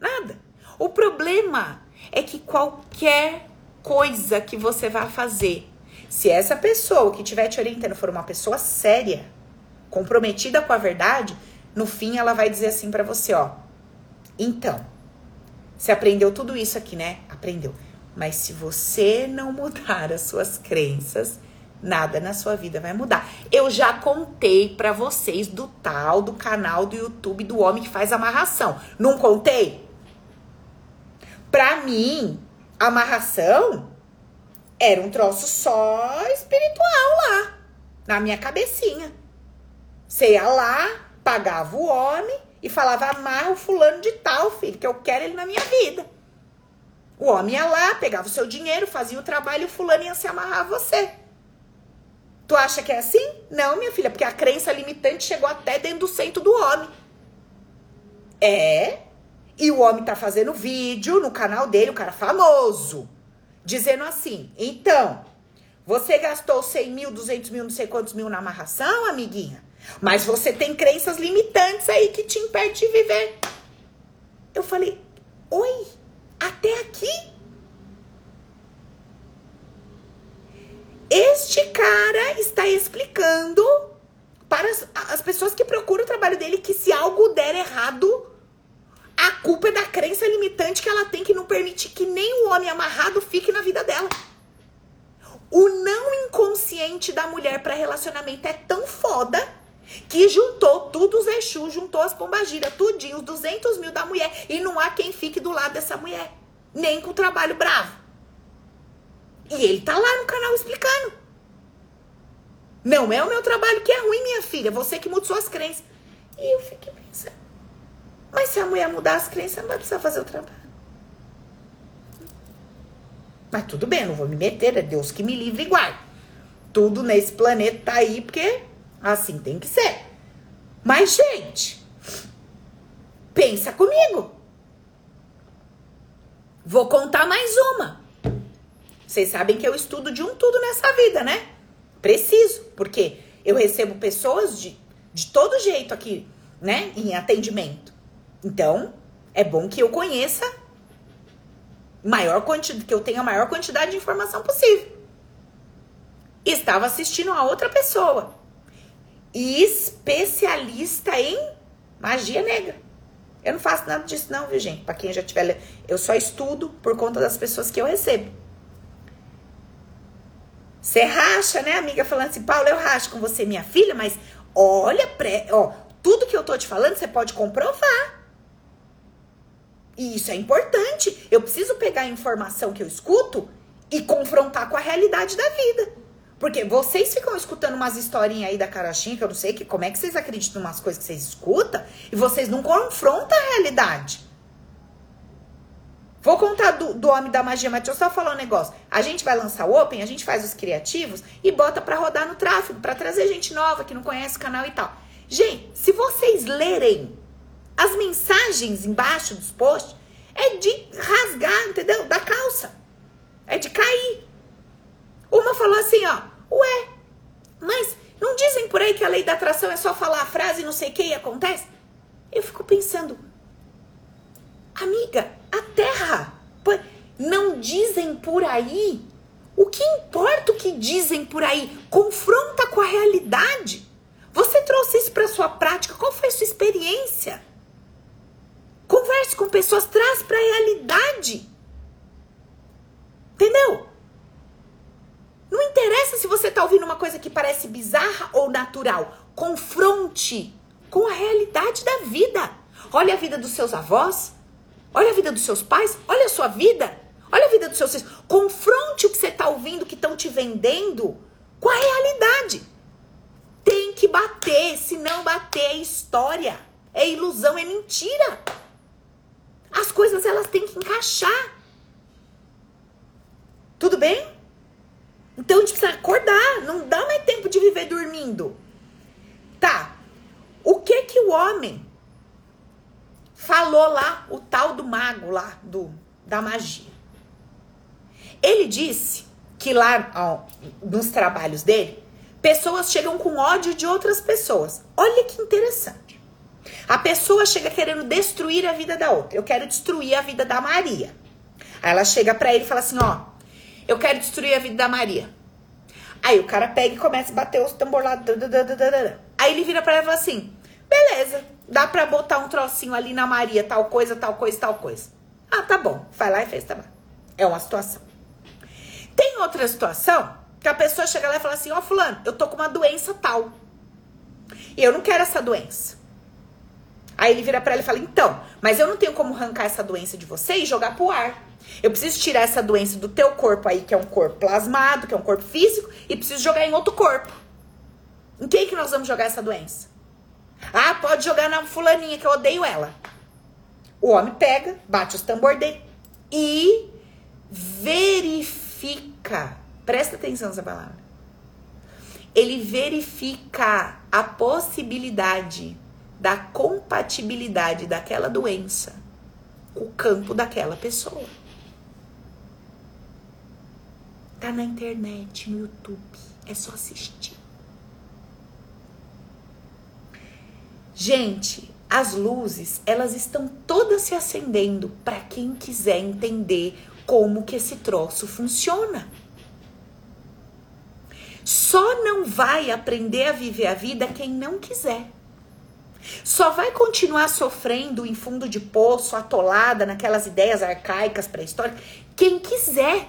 Nada. O problema é que qualquer coisa que você vá fazer se essa pessoa que estiver te orientando for uma pessoa séria, comprometida com a verdade, no fim ela vai dizer assim para você, ó. Então, você aprendeu tudo isso aqui, né? Aprendeu. Mas se você não mudar as suas crenças, nada na sua vida vai mudar. Eu já contei para vocês do tal do canal do YouTube do homem que faz amarração. Não contei? Pra mim, amarração era um troço só espiritual lá, na minha cabecinha. Você ia lá, pagava o homem e falava: amarra o fulano de tal, filho, que eu quero ele na minha vida. O homem ia lá, pegava o seu dinheiro, fazia o trabalho e o fulano ia se amarrar a você. Tu acha que é assim? Não, minha filha, porque a crença limitante chegou até dentro do centro do homem. É. E o homem tá fazendo vídeo no canal dele, o cara famoso dizendo assim: então, você gastou 100 mil, 200 mil, não sei quantos mil na amarração, amiguinha, mas você tem crenças limitantes aí que te impedem de viver. Eu falei: oi, até aqui? Este cara está explicando para as, as pessoas que procuram o trabalho dele que se algo der errado, a culpa é da crença limitante que ela tem que não permitir que nem o homem amarrado fique na vida dela. O não inconsciente da mulher para relacionamento é tão foda que juntou tudo os Exu, juntou as pombagiras, tudinho, os 200 mil da mulher. E não há quem fique do lado dessa mulher. Nem com o trabalho bravo. E ele tá lá no canal explicando. Não é o meu trabalho que é ruim, minha filha. Você que muda suas crenças. E eu fiquei pensando. Mas se a mulher mudar as crenças, não vai precisar fazer o trabalho. Mas tudo bem, não vou me meter, é Deus que me livre guarde. Tudo nesse planeta tá aí porque assim tem que ser. Mas, gente, pensa comigo. Vou contar mais uma. Vocês sabem que eu estudo de um tudo nessa vida, né? Preciso, porque eu recebo pessoas de, de todo jeito aqui, né? Em atendimento. Então, é bom que eu conheça maior quantidade, que eu tenha a maior quantidade de informação possível. Estava assistindo a outra pessoa, especialista em magia negra. Eu não faço nada disso não, viu, gente? Para quem já tiver, eu só estudo por conta das pessoas que eu recebo. Você racha, né, amiga, falando assim, Paulo, eu racho com você, minha filha, mas olha, pré, ó, tudo que eu tô te falando, você pode comprovar. E isso é importante. Eu preciso pegar a informação que eu escuto e confrontar com a realidade da vida. Porque vocês ficam escutando umas historinhas aí da carochinha, que eu não sei que, como é que vocês acreditam umas coisas que vocês escutam, e vocês não confrontam a realidade. Vou contar do, do Homem da Magia, mas deixa eu só falar um negócio. A gente vai lançar o Open, a gente faz os criativos e bota para rodar no tráfego, para trazer gente nova que não conhece o canal e tal. Gente, se vocês lerem as mensagens embaixo dos posts é de rasgar, entendeu? Da calça. É de cair. Uma falou assim, ó, ué, mas não dizem por aí que a lei da atração é só falar a frase e não sei o que e acontece? Eu fico pensando, amiga, a terra, não dizem por aí? O que importa o que dizem por aí? Confronta com a realidade. Você trouxe isso para sua prática? Qual foi a sua experiência? Converse com pessoas, traz para a realidade. Entendeu? Não interessa se você está ouvindo uma coisa que parece bizarra ou natural. Confronte com a realidade da vida. Olha a vida dos seus avós, olha a vida dos seus pais, olha a sua vida, olha a vida dos seus filhos. Confronte o que você está ouvindo, que estão te vendendo, com a realidade. Tem que bater, se não bater é história, é ilusão, é mentira. As coisas elas têm que encaixar. Tudo bem? Então a gente precisa acordar, não dá mais tempo de viver dormindo. Tá. O que que o homem falou lá, o tal do mago lá do da magia? Ele disse que lá ó, nos trabalhos dele, pessoas chegam com ódio de outras pessoas. Olha que interessante. A pessoa chega querendo destruir a vida da outra. Eu quero destruir a vida da Maria. Aí ela chega para ele e fala assim: ó, eu quero destruir a vida da Maria. Aí o cara pega e começa a bater os tambor lá. Aí ele vira pra ela e fala assim: beleza, dá pra botar um trocinho ali na Maria, tal coisa, tal coisa, tal coisa. Ah, tá bom. Vai lá e fez, tá bom. É uma situação. Tem outra situação que a pessoa chega lá e fala assim: ó, oh, Fulano, eu tô com uma doença tal. E eu não quero essa doença. Aí ele vira pra ela e fala: então, mas eu não tenho como arrancar essa doença de você e jogar pro ar. Eu preciso tirar essa doença do teu corpo aí, que é um corpo plasmado, que é um corpo físico, e preciso jogar em outro corpo. Em quem que nós vamos jogar essa doença? Ah, pode jogar na fulaninha, que eu odeio ela. O homem pega, bate os tambor dele e verifica. Presta atenção nessa palavra. Ele verifica a possibilidade da compatibilidade daquela doença com o campo daquela pessoa. Tá na internet, no YouTube. É só assistir. Gente, as luzes, elas estão todas se acendendo para quem quiser entender como que esse troço funciona. Só não vai aprender a viver a vida quem não quiser. Só vai continuar sofrendo em fundo de poço, atolada naquelas ideias arcaicas pré-históricas, quem quiser.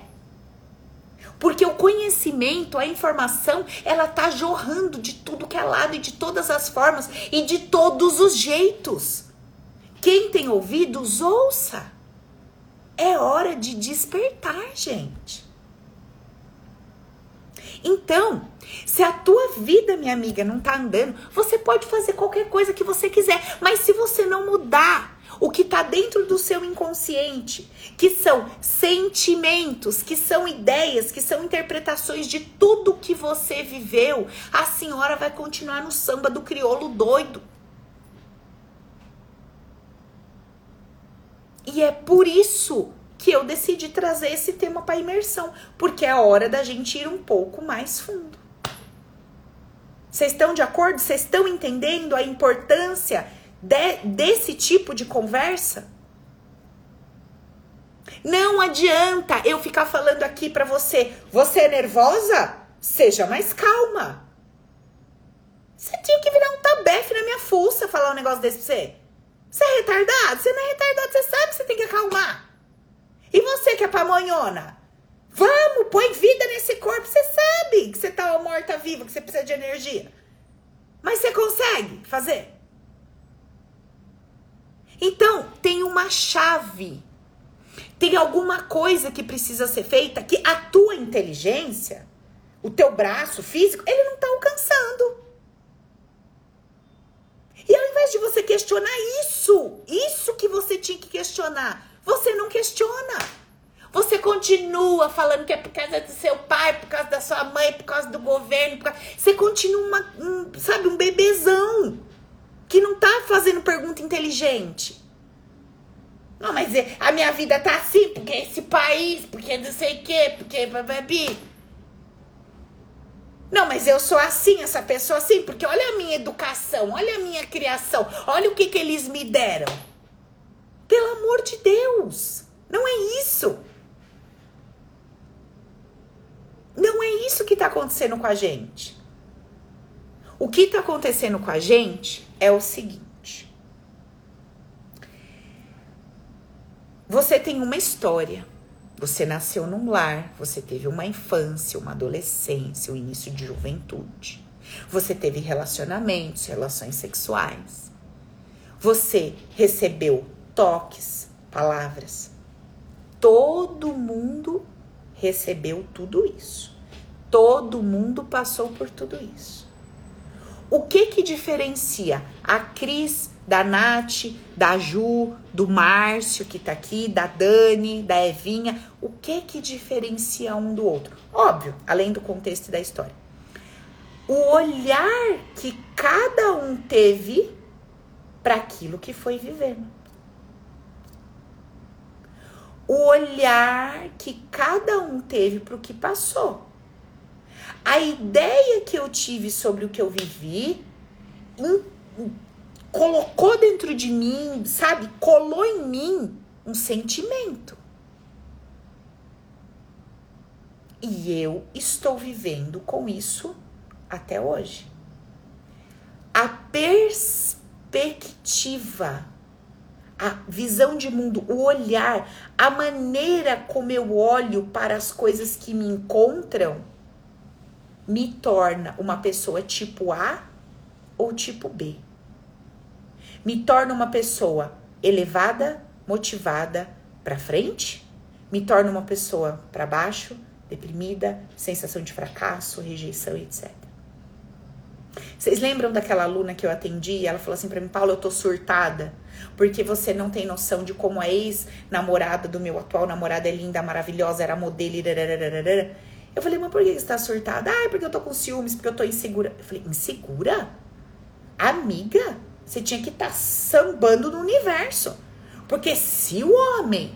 Porque o conhecimento, a informação, ela tá jorrando de tudo que é lado e de todas as formas e de todos os jeitos. Quem tem ouvidos, ouça. É hora de despertar, gente. Então, se a tua vida, minha amiga, não tá andando, você pode fazer qualquer coisa que você quiser, mas se você não mudar o que tá dentro do seu inconsciente, que são sentimentos, que são ideias, que são interpretações de tudo que você viveu, a senhora vai continuar no samba do crioulo doido. E é por isso que eu decidi trazer esse tema para imersão, porque é hora da gente ir um pouco mais fundo. Vocês estão de acordo? Vocês estão entendendo a importância de, desse tipo de conversa? Não adianta eu ficar falando aqui para você, você é nervosa? Seja mais calma. Você tinha que virar um tabefe na minha fuça falar um negócio desse pra você. Você é retardado? Você não é retardado, você sabe que você tem que acalmar. E você que é pamonhona? Vamos, põe vida nesse corpo. Você sabe que você tá morta-viva, que você precisa de energia. Mas você consegue fazer? Então, tem uma chave. Tem alguma coisa que precisa ser feita que a tua inteligência, o teu braço físico, ele não tá alcançando. E ao invés de você questionar isso, isso que você tinha que questionar, você não questiona. Você continua falando que é por causa do seu pai, por causa da sua mãe, por causa do governo. Causa... Você continua, uma, um, sabe, um bebezão que não tá fazendo pergunta inteligente. Não, mas é, a minha vida tá assim, porque esse país, porque não sei o quê, porque bababi. Não, mas eu sou assim, essa pessoa assim, porque olha a minha educação, olha a minha criação, olha o que, que eles me deram. Pelo amor de Deus, não é isso. Não é isso que está acontecendo com a gente. O que está acontecendo com a gente é o seguinte: você tem uma história. Você nasceu num lar, você teve uma infância, uma adolescência, o um início de juventude. Você teve relacionamentos, relações sexuais. Você recebeu toques, palavras. Todo mundo recebeu tudo isso. Todo mundo passou por tudo isso. O que que diferencia a Cris da Nath, da Ju, do Márcio que tá aqui, da Dani, da Evinha? O que que diferencia um do outro? Óbvio, além do contexto da história. O olhar que cada um teve para aquilo que foi vivendo. O olhar que cada um teve para o que passou. A ideia que eu tive sobre o que eu vivi in, colocou dentro de mim, sabe? Colou em mim um sentimento. E eu estou vivendo com isso até hoje. A perspectiva, a visão de mundo, o olhar, a maneira como eu olho para as coisas que me encontram me torna uma pessoa tipo A ou tipo B. Me torna uma pessoa elevada, motivada para frente, me torna uma pessoa para baixo, deprimida, sensação de fracasso, rejeição, etc. Vocês lembram daquela aluna que eu atendi? Ela falou assim para mim, Paulo, eu tô surtada, porque você não tem noção de como a ex-namorada do meu atual namorado é linda, maravilhosa, era modelo. Eu falei, mas por que você tá surtada? Ah, é porque eu tô com ciúmes, porque eu tô insegura. Eu falei, insegura? Amiga, você tinha que estar tá sambando no universo. Porque se o homem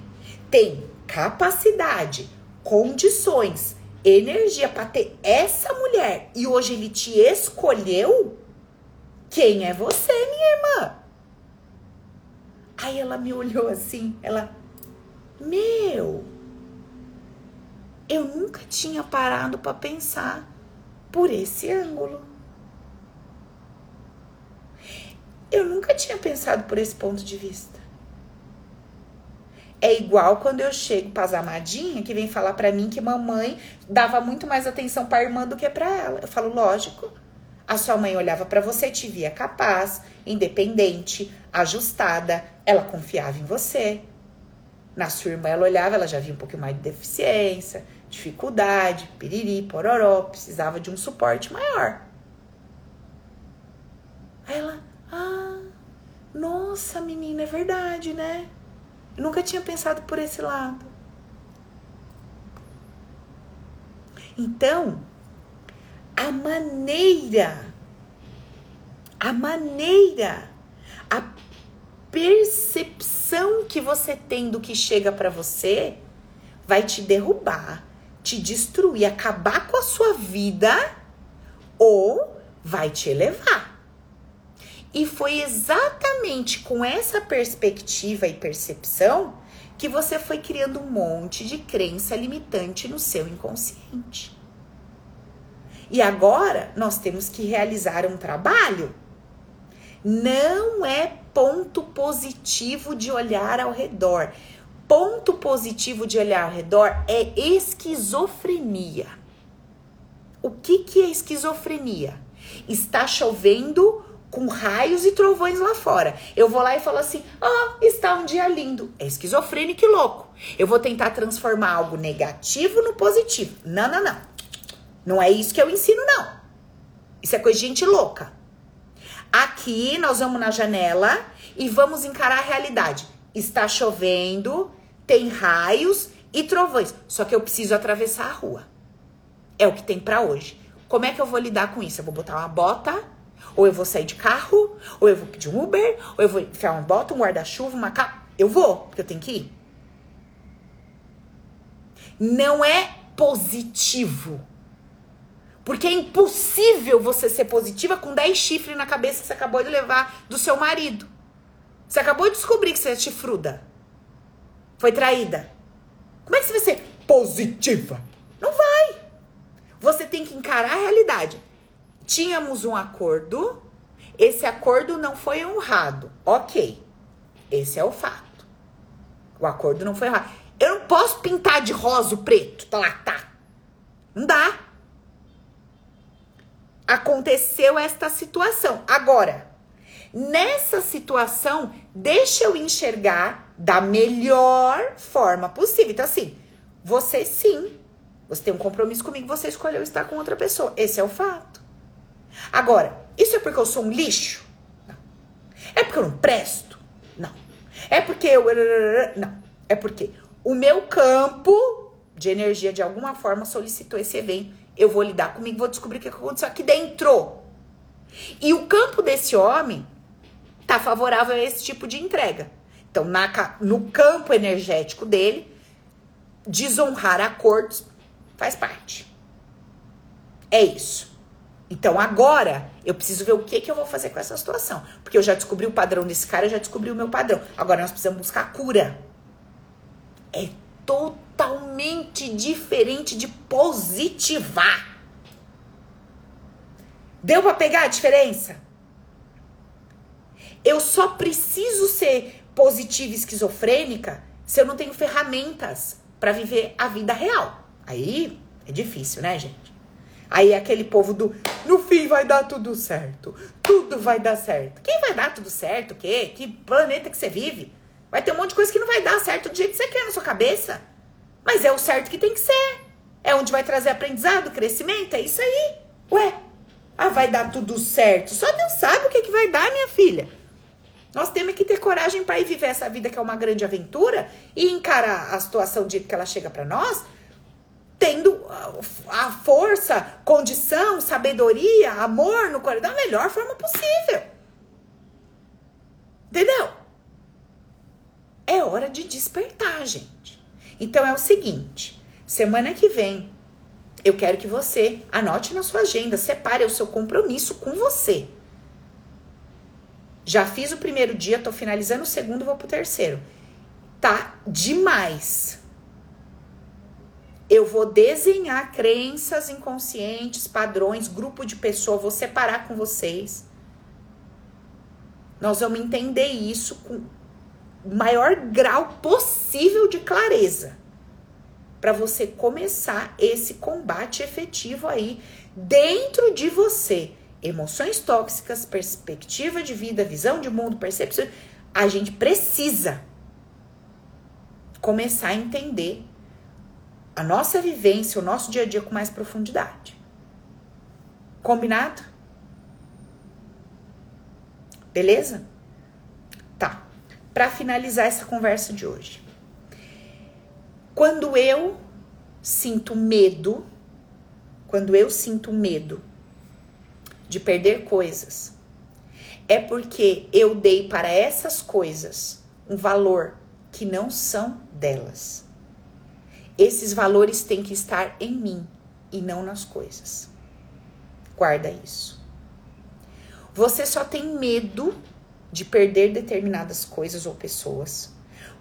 tem capacidade, condições, energia para ter essa mulher e hoje ele te escolheu, quem é você, minha irmã? Aí ela me olhou assim, ela, meu, eu nunca tinha parado para pensar por esse ângulo. Eu nunca tinha pensado por esse ponto de vista. É igual quando eu chego para as amadinhas que vem falar para mim que mamãe dava muito mais atenção para a irmã do que para ela. Eu falo, lógico. A sua mãe olhava para você, te via capaz, independente, ajustada, ela confiava em você. Na sua irmã, ela olhava, ela já via um pouquinho mais de deficiência, dificuldade, piriri, pororó, precisava de um suporte maior. Aí ela, ah, nossa, menina, é verdade, né? Eu nunca tinha pensado por esse lado. Então, a maneira, a maneira, a percepção que você tem do que chega para você vai te derrubar, te destruir, acabar com a sua vida ou vai te elevar. E foi exatamente com essa perspectiva e percepção que você foi criando um monte de crença limitante no seu inconsciente. E agora nós temos que realizar um trabalho. Não é ponto positivo de olhar ao redor. Ponto positivo de olhar ao redor é esquizofrenia. O que, que é esquizofrenia? Está chovendo com raios e trovões lá fora. Eu vou lá e falo assim: ó, oh, está um dia lindo. É esquizofrênico e louco. Eu vou tentar transformar algo negativo no positivo. Não, não, não. Não é isso que eu ensino, não. Isso é coisa de gente louca. Aqui nós vamos na janela e vamos encarar a realidade. Está chovendo, tem raios e trovões. Só que eu preciso atravessar a rua. É o que tem para hoje. Como é que eu vou lidar com isso? Eu vou botar uma bota, ou eu vou sair de carro, ou eu vou pedir um Uber, ou eu vou enfiar uma bota, um guarda-chuva, uma capa. Eu vou, porque eu tenho que ir. Não é positivo. Porque é impossível você ser positiva com 10 chifres na cabeça que você acabou de levar do seu marido. Você acabou de descobrir que você é chifruda. Foi traída. Como é que você vai ser positiva? Não vai. Você tem que encarar a realidade. Tínhamos um acordo, esse acordo não foi honrado. Ok, esse é o fato. O acordo não foi honrado. Eu não posso pintar de rosa o preto, tá lá, tá. Não dá. Aconteceu esta situação. Agora, nessa situação, deixa eu enxergar da melhor forma possível. Então, assim, você sim, você tem um compromisso comigo, você escolheu estar com outra pessoa. Esse é o fato. Agora, isso é porque eu sou um lixo? Não. É porque eu não presto? Não. É porque eu. Não. É porque o meu campo de energia de alguma forma solicitou esse evento. Eu vou lidar comigo, vou descobrir o que aconteceu aqui dentro. E o campo desse homem tá favorável a esse tipo de entrega. Então, na, no campo energético dele, desonrar acordos faz parte. É isso. Então agora eu preciso ver o que, que eu vou fazer com essa situação. Porque eu já descobri o padrão desse cara, eu já descobri o meu padrão. Agora nós precisamos buscar cura. É totalmente diferente de positivar. Deu para pegar a diferença? Eu só preciso ser positiva e esquizofrênica se eu não tenho ferramentas para viver a vida real. Aí é difícil, né, gente? Aí é aquele povo do no fim vai dar tudo certo. Tudo vai dar certo. Quem vai dar tudo certo? O quê? Que planeta que você vive? Vai ter um monte de coisa que não vai dar certo do jeito que você quer na sua cabeça. Mas é o certo que tem que ser. É onde vai trazer aprendizado, crescimento, é isso aí. Ué, ah, vai dar tudo certo. Só Deus sabe o que, que vai dar, minha filha. Nós temos que ter coragem para ir viver essa vida que é uma grande aventura e encarar a situação jeito que ela chega para nós, tendo a força, condição, sabedoria, amor no coração da melhor forma possível. Entendeu? É hora de despertar, gente. Então é o seguinte, semana que vem eu quero que você anote na sua agenda, separe o seu compromisso com você. Já fiz o primeiro dia, tô finalizando o segundo, vou pro terceiro. Tá demais. Eu vou desenhar crenças inconscientes, padrões, grupo de pessoas, vou separar com vocês. Nós vamos entender isso com maior grau possível de clareza. Para você começar esse combate efetivo aí dentro de você emoções tóxicas, perspectiva de vida, visão de mundo, percepção, a gente precisa começar a entender a nossa vivência, o nosso dia a dia com mais profundidade. Combinado? Beleza? Para finalizar essa conversa de hoje. Quando eu sinto medo, quando eu sinto medo de perder coisas, é porque eu dei para essas coisas um valor que não são delas. Esses valores têm que estar em mim e não nas coisas. Guarda isso. Você só tem medo de perder determinadas coisas ou pessoas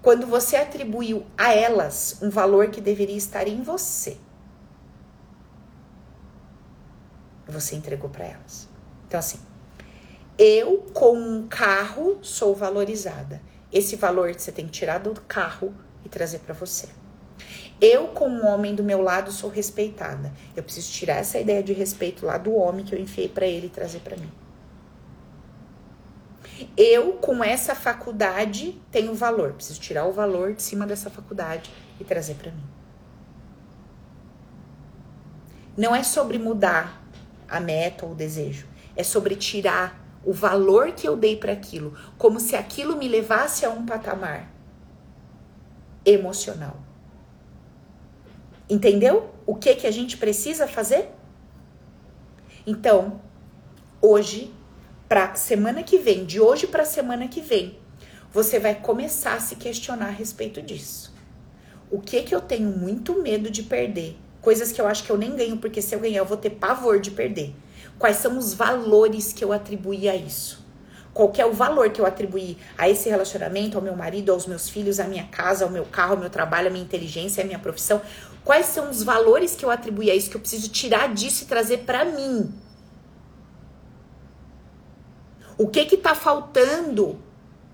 quando você atribuiu a elas um valor que deveria estar em você. você entregou para elas. Então, assim, eu com um carro sou valorizada. Esse valor você tem que tirar do carro e trazer para você. Eu, como homem do meu lado, sou respeitada. Eu preciso tirar essa ideia de respeito lá do homem que eu enfiei para ele e trazer para mim. Eu, com essa faculdade, tenho valor. Preciso tirar o valor de cima dessa faculdade e trazer para mim. Não é sobre mudar a meta ou o desejo. É sobre tirar o valor que eu dei para aquilo, como se aquilo me levasse a um patamar emocional. Entendeu? O que que a gente precisa fazer? Então, hoje para semana que vem, de hoje para semana que vem, você vai começar a se questionar a respeito disso. O que que eu tenho muito medo de perder? Coisas que eu acho que eu nem ganho, porque se eu ganhar, eu vou ter pavor de perder. Quais são os valores que eu atribuí a isso? Qual é o valor que eu atribuí a esse relacionamento, ao meu marido, aos meus filhos, à minha casa, ao meu carro, ao meu trabalho, à minha inteligência, à minha profissão? Quais são os valores que eu atribuí a isso que eu preciso tirar disso e trazer para mim? O que que tá faltando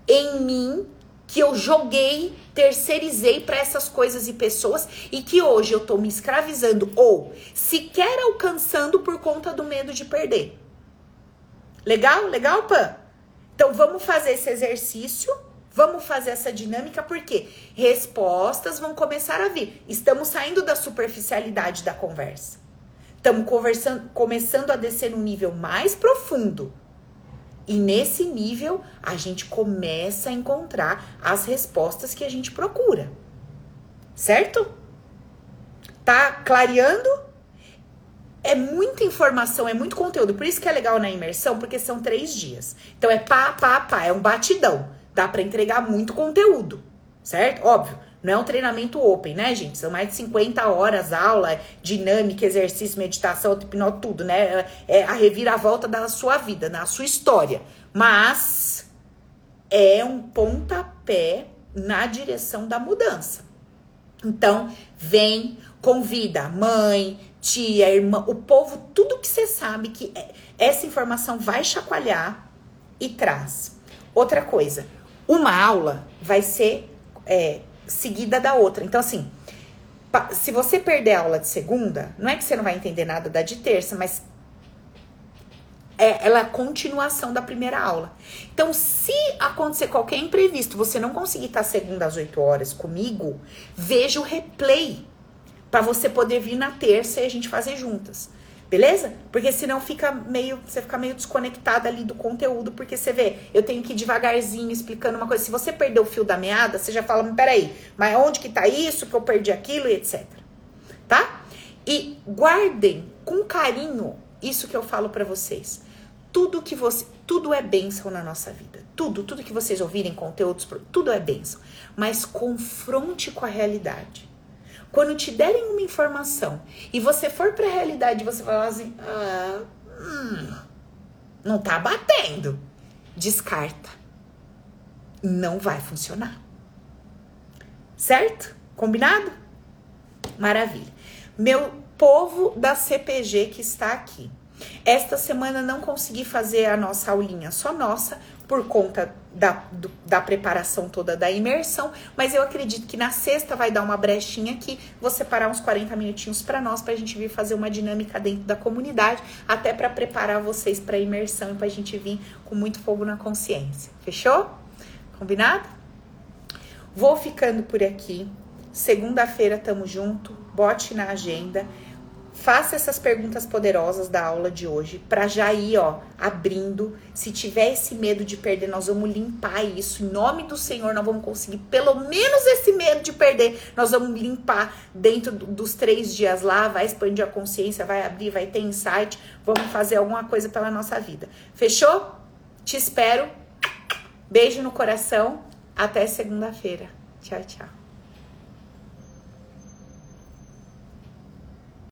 em mim que eu joguei, terceirizei para essas coisas e pessoas e que hoje eu tô me escravizando ou sequer alcançando por conta do medo de perder. Legal? Legal, Pan? Então vamos fazer esse exercício, vamos fazer essa dinâmica porque respostas vão começar a vir. Estamos saindo da superficialidade da conversa. Estamos conversando, começando a descer num nível mais profundo. E nesse nível, a gente começa a encontrar as respostas que a gente procura. Certo? Tá clareando? É muita informação, é muito conteúdo. Por isso que é legal na imersão, porque são três dias. Então é pá, pá, pá, é um batidão. Dá para entregar muito conteúdo, certo? Óbvio. Não é um treinamento open, né, gente? São mais de 50 horas aula, dinâmica, exercício, meditação, hipnose, tudo, né? É a reviravolta da sua vida, da sua história. Mas é um pontapé na direção da mudança. Então, vem, convida mãe, tia, irmã, o povo, tudo que você sabe que é, essa informação vai chacoalhar e traz. Outra coisa, uma aula vai ser é, seguida da outra. Então, assim, se você perder a aula de segunda, não é que você não vai entender nada da de terça, mas é, ela é a continuação da primeira aula. Então, se acontecer qualquer imprevisto, você não conseguir estar segunda às 8 horas comigo, veja o replay para você poder vir na terça e a gente fazer juntas. Beleza? Porque senão fica meio, você fica meio desconectada ali do conteúdo, porque você vê, eu tenho que ir devagarzinho explicando uma coisa. Se você perder o fio da meada, você já fala, peraí, mas onde que tá isso, que eu perdi aquilo e etc. Tá? E guardem com carinho isso que eu falo para vocês. Tudo que você, tudo é bênção na nossa vida. Tudo, tudo que vocês ouvirem conteúdos, tudo é bênção. Mas confronte com a realidade. Quando te derem uma informação e você for para a realidade, você falar assim: ah, hum, não tá batendo. Descarta. Não vai funcionar. Certo? Combinado? Maravilha. Meu povo da CPG que está aqui. Esta semana não consegui fazer a nossa aulinha só nossa, por conta da, do, da preparação toda da imersão, mas eu acredito que na sexta vai dar uma brechinha aqui, vou separar uns 40 minutinhos para nós, para a gente vir fazer uma dinâmica dentro da comunidade, até para preparar vocês para a imersão e para a gente vir com muito fogo na consciência. Fechou? Combinado? Vou ficando por aqui. Segunda-feira tamo junto. Bote na agenda. Faça essas perguntas poderosas da aula de hoje para já ir, ó, abrindo. Se tiver esse medo de perder, nós vamos limpar isso. Em nome do Senhor, nós vamos conseguir pelo menos esse medo de perder. Nós vamos limpar dentro dos três dias lá, vai expandir a consciência, vai abrir, vai ter insight. Vamos fazer alguma coisa pela nossa vida. Fechou? Te espero. Beijo no coração. Até segunda-feira. Tchau, tchau.